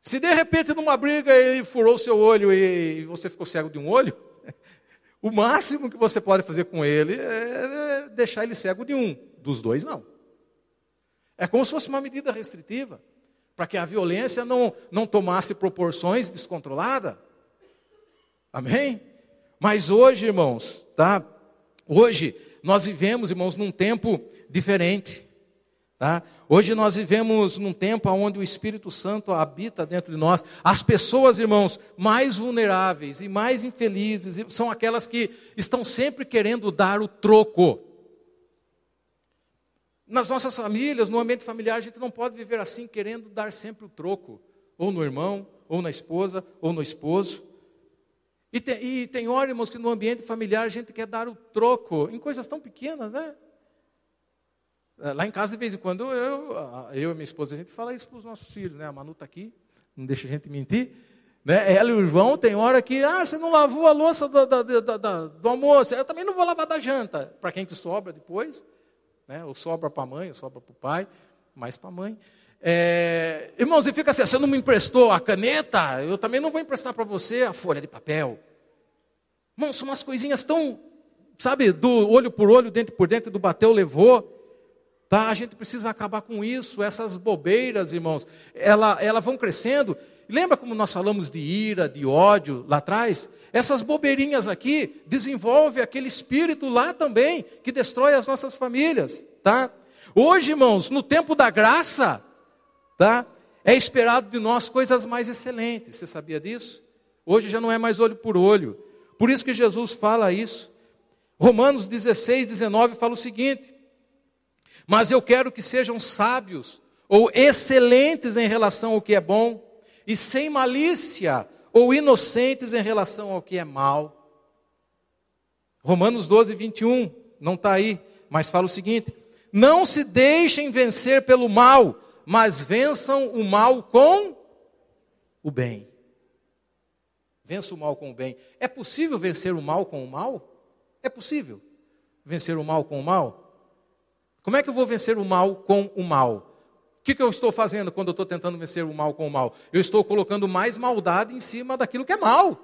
Se de repente numa briga ele furou seu olho e você ficou cego de um olho, o máximo que você pode fazer com ele é deixar ele cego de um, dos dois não. É como se fosse uma medida restritiva, para que a violência não, não tomasse proporções descontroladas. Amém? Mas hoje, irmãos, tá? Hoje nós vivemos, irmãos, num tempo diferente. Tá? Hoje nós vivemos num tempo onde o Espírito Santo habita dentro de nós. As pessoas, irmãos, mais vulneráveis e mais infelizes são aquelas que estão sempre querendo dar o troco. Nas nossas famílias, no ambiente familiar, a gente não pode viver assim, querendo dar sempre o troco, ou no irmão, ou na esposa, ou no esposo. E tem, e tem hora, irmãos, que no ambiente familiar a gente quer dar o troco em coisas tão pequenas, né? É, lá em casa, de vez em quando, eu, eu e minha esposa, a gente fala isso para os nossos filhos, né? A Manu está aqui, não deixa a gente mentir. Né? Ela e o João, tem hora que, ah, você não lavou a louça do, do, do, do almoço, eu também não vou lavar da janta. Para quem que sobra depois, né? ou sobra para a mãe, ou sobra para o pai, mais para a mãe. É, irmãos, e fica assim: você não me emprestou a caneta, eu também não vou emprestar para você a folha de papel. Irmãos, são umas coisinhas tão, sabe, do olho por olho, dente por dente, do bateu, levou. Tá? A gente precisa acabar com isso, essas bobeiras, irmãos. Elas ela vão crescendo. Lembra como nós falamos de ira, de ódio lá atrás? Essas bobeirinhas aqui desenvolve aquele espírito lá também que destrói as nossas famílias, tá? Hoje, irmãos, no tempo da graça, tá? É esperado de nós coisas mais excelentes. Você sabia disso? Hoje já não é mais olho por olho. Por isso que Jesus fala isso. Romanos 16, 19 fala o seguinte: Mas eu quero que sejam sábios ou excelentes em relação ao que é bom, e sem malícia ou inocentes em relação ao que é mal. Romanos 12, 21, não está aí, mas fala o seguinte: Não se deixem vencer pelo mal, mas vençam o mal com o bem. Vença o mal com o bem. É possível vencer o mal com o mal? É possível vencer o mal com o mal? Como é que eu vou vencer o mal com o mal? O que, que eu estou fazendo quando eu estou tentando vencer o mal com o mal? Eu estou colocando mais maldade em cima daquilo que é mal.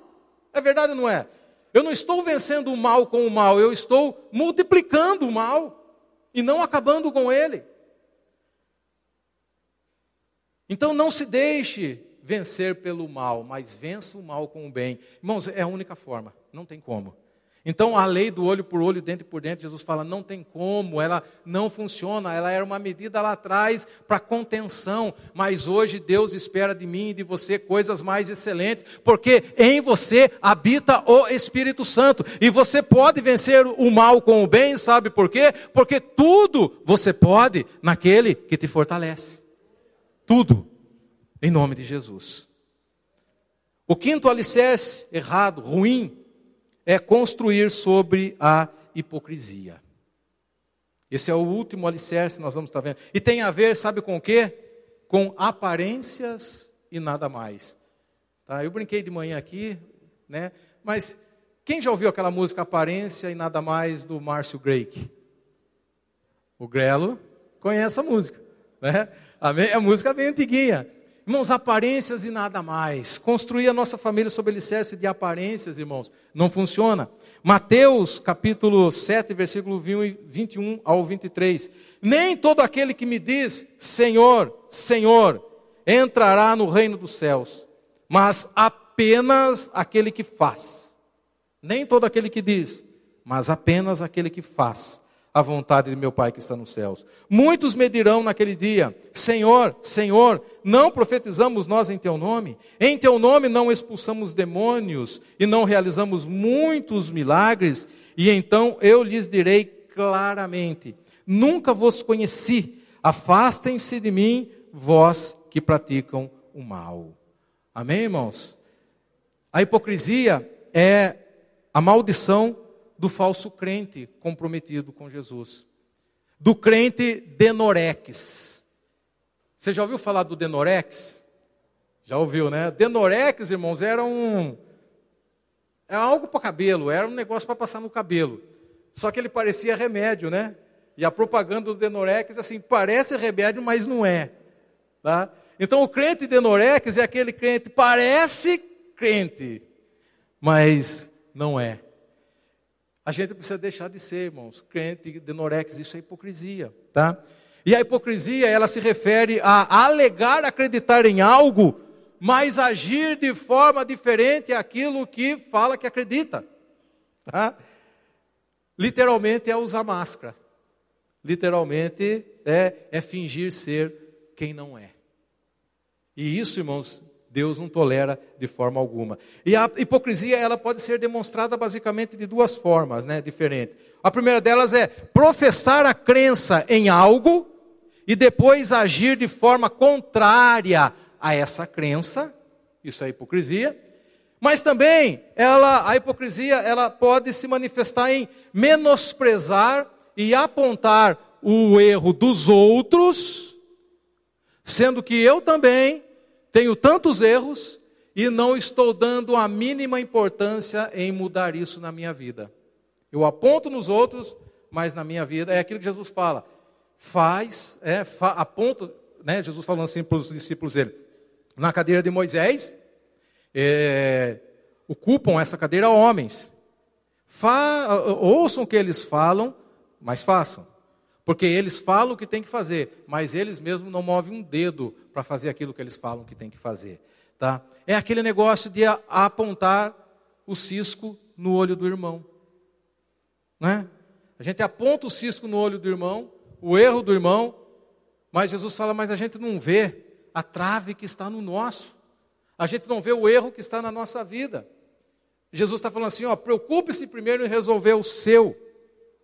É verdade ou não é? Eu não estou vencendo o mal com o mal, eu estou multiplicando o mal e não acabando com ele. Então não se deixe vencer pelo mal, mas vença o mal com o bem. Irmãos, é a única forma, não tem como. Então a lei do olho por olho, dente por dente, Jesus fala, não tem como, ela não funciona, ela era uma medida lá atrás para contenção, mas hoje Deus espera de mim e de você coisas mais excelentes, porque em você habita o Espírito Santo, e você pode vencer o mal com o bem, sabe por quê? Porque tudo você pode naquele que te fortalece. Tudo, em nome de Jesus. O quinto alicerce errado, ruim, é construir sobre a hipocrisia. Esse é o último alicerce nós vamos estar vendo. E tem a ver, sabe com o quê? Com aparências e nada mais. Tá? Eu brinquei de manhã aqui, né? Mas quem já ouviu aquela música Aparência e Nada Mais do Márcio Drake? O Grelo conhece a música, né? A música é bem antiguinha. Irmãos, aparências e nada mais. Construir a nossa família sob alicerce de aparências, irmãos, não funciona. Mateus capítulo 7, versículo 21 ao 23. Nem todo aquele que me diz Senhor, Senhor, entrará no reino dos céus, mas apenas aquele que faz. Nem todo aquele que diz, mas apenas aquele que faz a vontade de meu Pai que está nos céus. Muitos me dirão naquele dia: Senhor, Senhor, não profetizamos nós em teu nome? Em teu nome não expulsamos demônios e não realizamos muitos milagres? E então eu lhes direi claramente: Nunca vos conheci. Afastem-se de mim, vós que praticam o mal. Amém, irmãos? A hipocrisia é a maldição do falso crente comprometido com Jesus. Do crente Denorex. Você já ouviu falar do Denorex? Já ouviu, né? Denorex, irmãos, era um. É algo para cabelo, era um negócio para passar no cabelo. Só que ele parecia remédio, né? E a propaganda do Denorex, assim, parece remédio, mas não é. Tá? Então o crente Denorex é aquele crente, parece crente, mas não é. A gente precisa deixar de ser, irmãos, crente de Norex, isso é hipocrisia, tá? E a hipocrisia, ela se refere a alegar acreditar em algo, mas agir de forma diferente àquilo que fala que acredita, tá? Literalmente é usar máscara. Literalmente é, é fingir ser quem não é. E isso, irmãos, Deus não tolera de forma alguma. E a hipocrisia ela pode ser demonstrada basicamente de duas formas, né, diferentes. A primeira delas é professar a crença em algo e depois agir de forma contrária a essa crença. Isso é hipocrisia. Mas também ela, a hipocrisia ela pode se manifestar em menosprezar e apontar o erro dos outros, sendo que eu também tenho tantos erros e não estou dando a mínima importância em mudar isso na minha vida. Eu aponto nos outros, mas na minha vida é aquilo que Jesus fala. Faz, é, fa, aponta, né, Jesus falando assim para os discípulos dele, na cadeira de Moisés, é, ocupam essa cadeira homens. Fa, ouçam o que eles falam, mas façam. Porque eles falam o que tem que fazer, mas eles mesmos não movem um dedo para fazer aquilo que eles falam que tem que fazer. Tá? É aquele negócio de apontar o cisco no olho do irmão. Não é? A gente aponta o cisco no olho do irmão, o erro do irmão, mas Jesus fala, mas a gente não vê a trave que está no nosso. A gente não vê o erro que está na nossa vida. Jesus está falando assim, ó, preocupe-se primeiro em resolver o seu.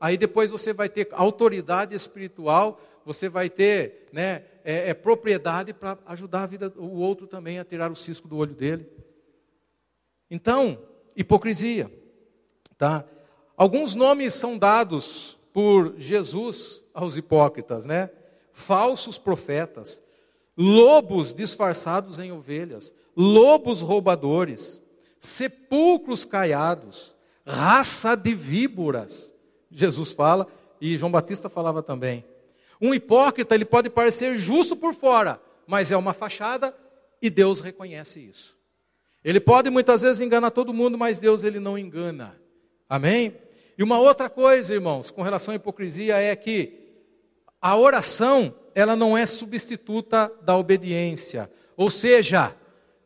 Aí depois você vai ter autoridade espiritual, você vai ter né, é, é propriedade para ajudar a vida, o outro também a tirar o cisco do olho dele. Então, hipocrisia. Tá? Alguns nomes são dados por Jesus aos hipócritas, né? Falsos profetas, lobos disfarçados em ovelhas, lobos roubadores, sepulcros caiados, raça de víboras. Jesus fala, e João Batista falava também. Um hipócrita, ele pode parecer justo por fora, mas é uma fachada e Deus reconhece isso. Ele pode muitas vezes enganar todo mundo, mas Deus ele não engana. Amém? E uma outra coisa, irmãos, com relação à hipocrisia é que a oração, ela não é substituta da obediência. Ou seja,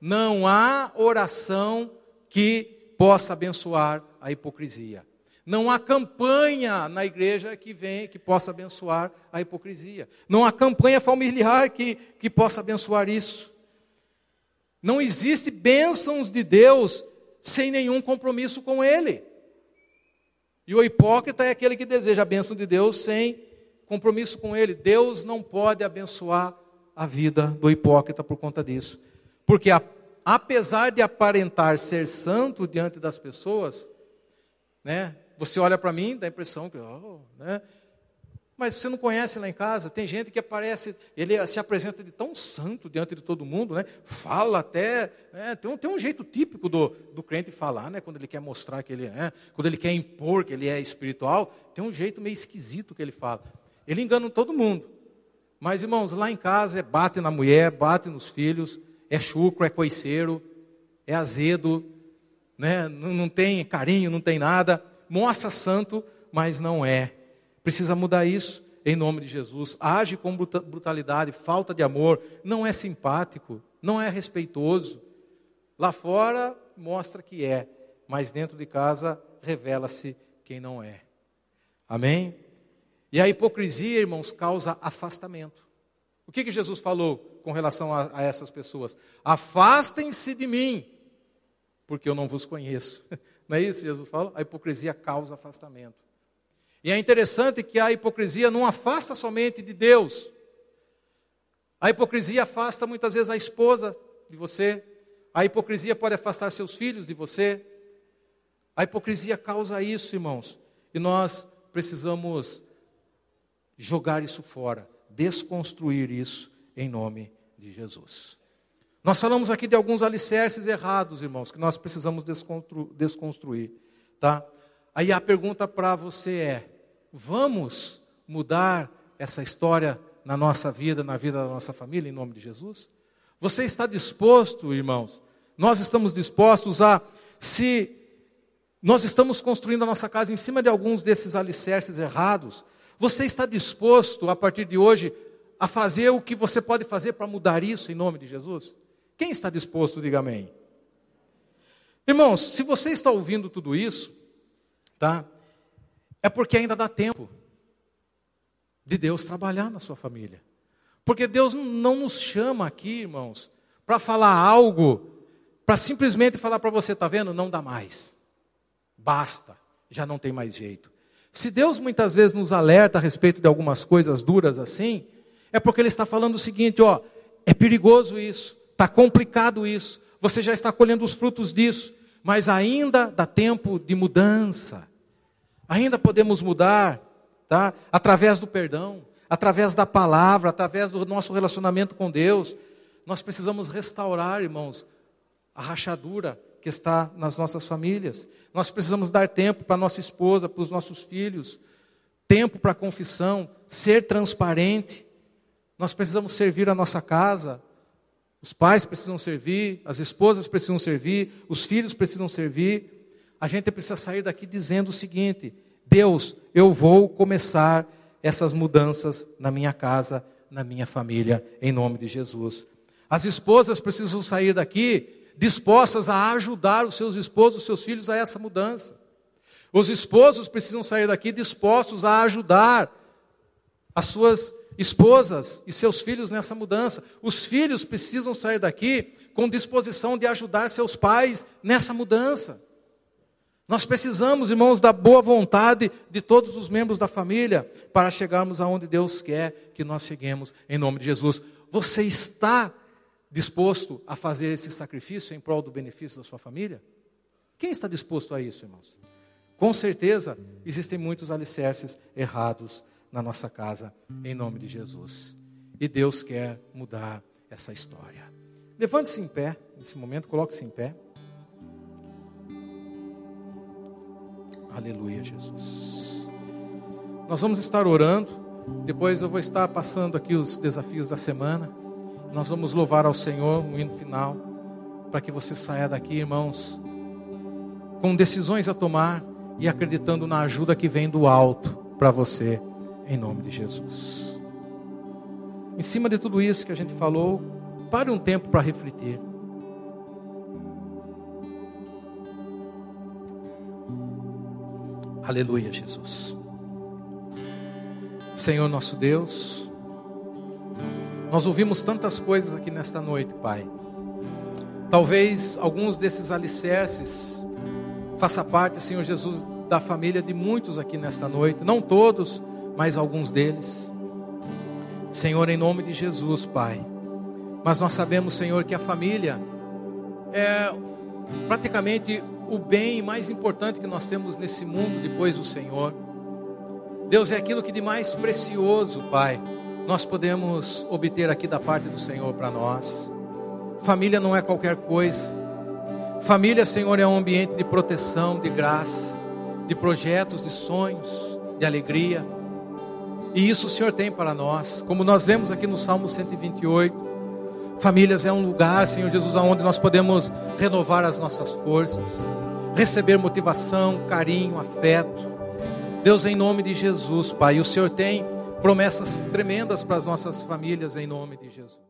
não há oração que possa abençoar a hipocrisia. Não há campanha na igreja que vem que possa abençoar a hipocrisia. Não há campanha familiar que, que possa abençoar isso. Não existe bênçãos de Deus sem nenhum compromisso com Ele. E o hipócrita é aquele que deseja a bênção de Deus sem compromisso com Ele. Deus não pode abençoar a vida do hipócrita por conta disso. Porque a, apesar de aparentar ser santo diante das pessoas, né, você olha para mim, dá a impressão que, oh, né? Mas você não conhece lá em casa, tem gente que aparece, ele se apresenta de tão santo diante de todo mundo, né? Fala até, né? tem, um, tem um jeito típico do, do crente falar, né? Quando ele quer mostrar que ele é, quando ele quer impor que ele é espiritual, tem um jeito meio esquisito que ele fala. Ele engana todo mundo. Mas, irmãos, lá em casa é bate na mulher, bate nos filhos, é chucro, é coiceiro, é azedo, né? não, não tem carinho, não tem nada mostra santo, mas não é. Precisa mudar isso em nome de Jesus. Age com brutalidade, falta de amor, não é simpático, não é respeitoso. Lá fora mostra que é, mas dentro de casa revela-se quem não é. Amém? E a hipocrisia, irmãos, causa afastamento. O que, que Jesus falou com relação a, a essas pessoas? Afastem-se de mim, porque eu não vos conheço. Não é isso que Jesus fala? A hipocrisia causa afastamento. E é interessante que a hipocrisia não afasta somente de Deus. A hipocrisia afasta muitas vezes a esposa de você. A hipocrisia pode afastar seus filhos de você. A hipocrisia causa isso, irmãos. E nós precisamos jogar isso fora, desconstruir isso em nome de Jesus. Nós falamos aqui de alguns alicerces errados, irmãos, que nós precisamos desconstru desconstruir, tá? Aí a pergunta para você é: vamos mudar essa história na nossa vida, na vida da nossa família, em nome de Jesus? Você está disposto, irmãos? Nós estamos dispostos a, se nós estamos construindo a nossa casa em cima de alguns desses alicerces errados, você está disposto, a partir de hoje, a fazer o que você pode fazer para mudar isso em nome de Jesus? Quem está disposto, diga amém. Irmãos, se você está ouvindo tudo isso, tá? É porque ainda dá tempo de Deus trabalhar na sua família. Porque Deus não nos chama aqui, irmãos, para falar algo, para simplesmente falar para você, tá vendo? Não dá mais. Basta, já não tem mais jeito. Se Deus muitas vezes nos alerta a respeito de algumas coisas duras assim, é porque Ele está falando o seguinte: ó, é perigoso isso. Está complicado isso. Você já está colhendo os frutos disso. Mas ainda dá tempo de mudança. Ainda podemos mudar, tá? Através do perdão, através da palavra, através do nosso relacionamento com Deus. Nós precisamos restaurar, irmãos, a rachadura que está nas nossas famílias. Nós precisamos dar tempo para nossa esposa, para os nossos filhos, tempo para confissão, ser transparente. Nós precisamos servir a nossa casa, os pais precisam servir, as esposas precisam servir, os filhos precisam servir. A gente precisa sair daqui dizendo o seguinte: Deus, eu vou começar essas mudanças na minha casa, na minha família, em nome de Jesus. As esposas precisam sair daqui dispostas a ajudar os seus esposos, os seus filhos a essa mudança. Os esposos precisam sair daqui dispostos a ajudar as suas esposas e seus filhos nessa mudança. Os filhos precisam sair daqui com disposição de ajudar seus pais nessa mudança. Nós precisamos, irmãos, da boa vontade de todos os membros da família para chegarmos aonde Deus quer que nós cheguemos em nome de Jesus. Você está disposto a fazer esse sacrifício em prol do benefício da sua família? Quem está disposto a isso, irmãos? Com certeza existem muitos alicerces errados na nossa casa, em nome de Jesus. E Deus quer mudar essa história. Levante-se em pé, nesse momento, coloque-se em pé. Aleluia, Jesus. Nós vamos estar orando, depois eu vou estar passando aqui os desafios da semana. Nós vamos louvar ao Senhor no hino final. para que você saia daqui, irmãos, com decisões a tomar e acreditando na ajuda que vem do alto para você, em nome de Jesus. Em cima de tudo isso que a gente falou, pare um tempo para refletir. Aleluia, Jesus. Senhor nosso Deus, nós ouvimos tantas coisas aqui nesta noite, Pai. Talvez alguns desses alicerces faça parte, Senhor Jesus, da família de muitos aqui nesta noite, não todos, mas alguns deles. Senhor, em nome de Jesus, Pai. Mas nós sabemos, Senhor, que a família é praticamente o bem mais importante que nós temos nesse mundo depois do Senhor. Deus é aquilo que de mais precioso, Pai, nós podemos obter aqui da parte do Senhor para nós. Família não é qualquer coisa. Família, Senhor, é um ambiente de proteção, de graça, de projetos, de sonhos, de alegria. E isso o Senhor tem para nós. Como nós lemos aqui no Salmo 128, Famílias é um lugar, Senhor Jesus, onde nós podemos renovar as nossas forças, receber motivação, carinho, afeto. Deus, em nome de Jesus, Pai, o Senhor tem promessas tremendas para as nossas famílias, em nome de Jesus.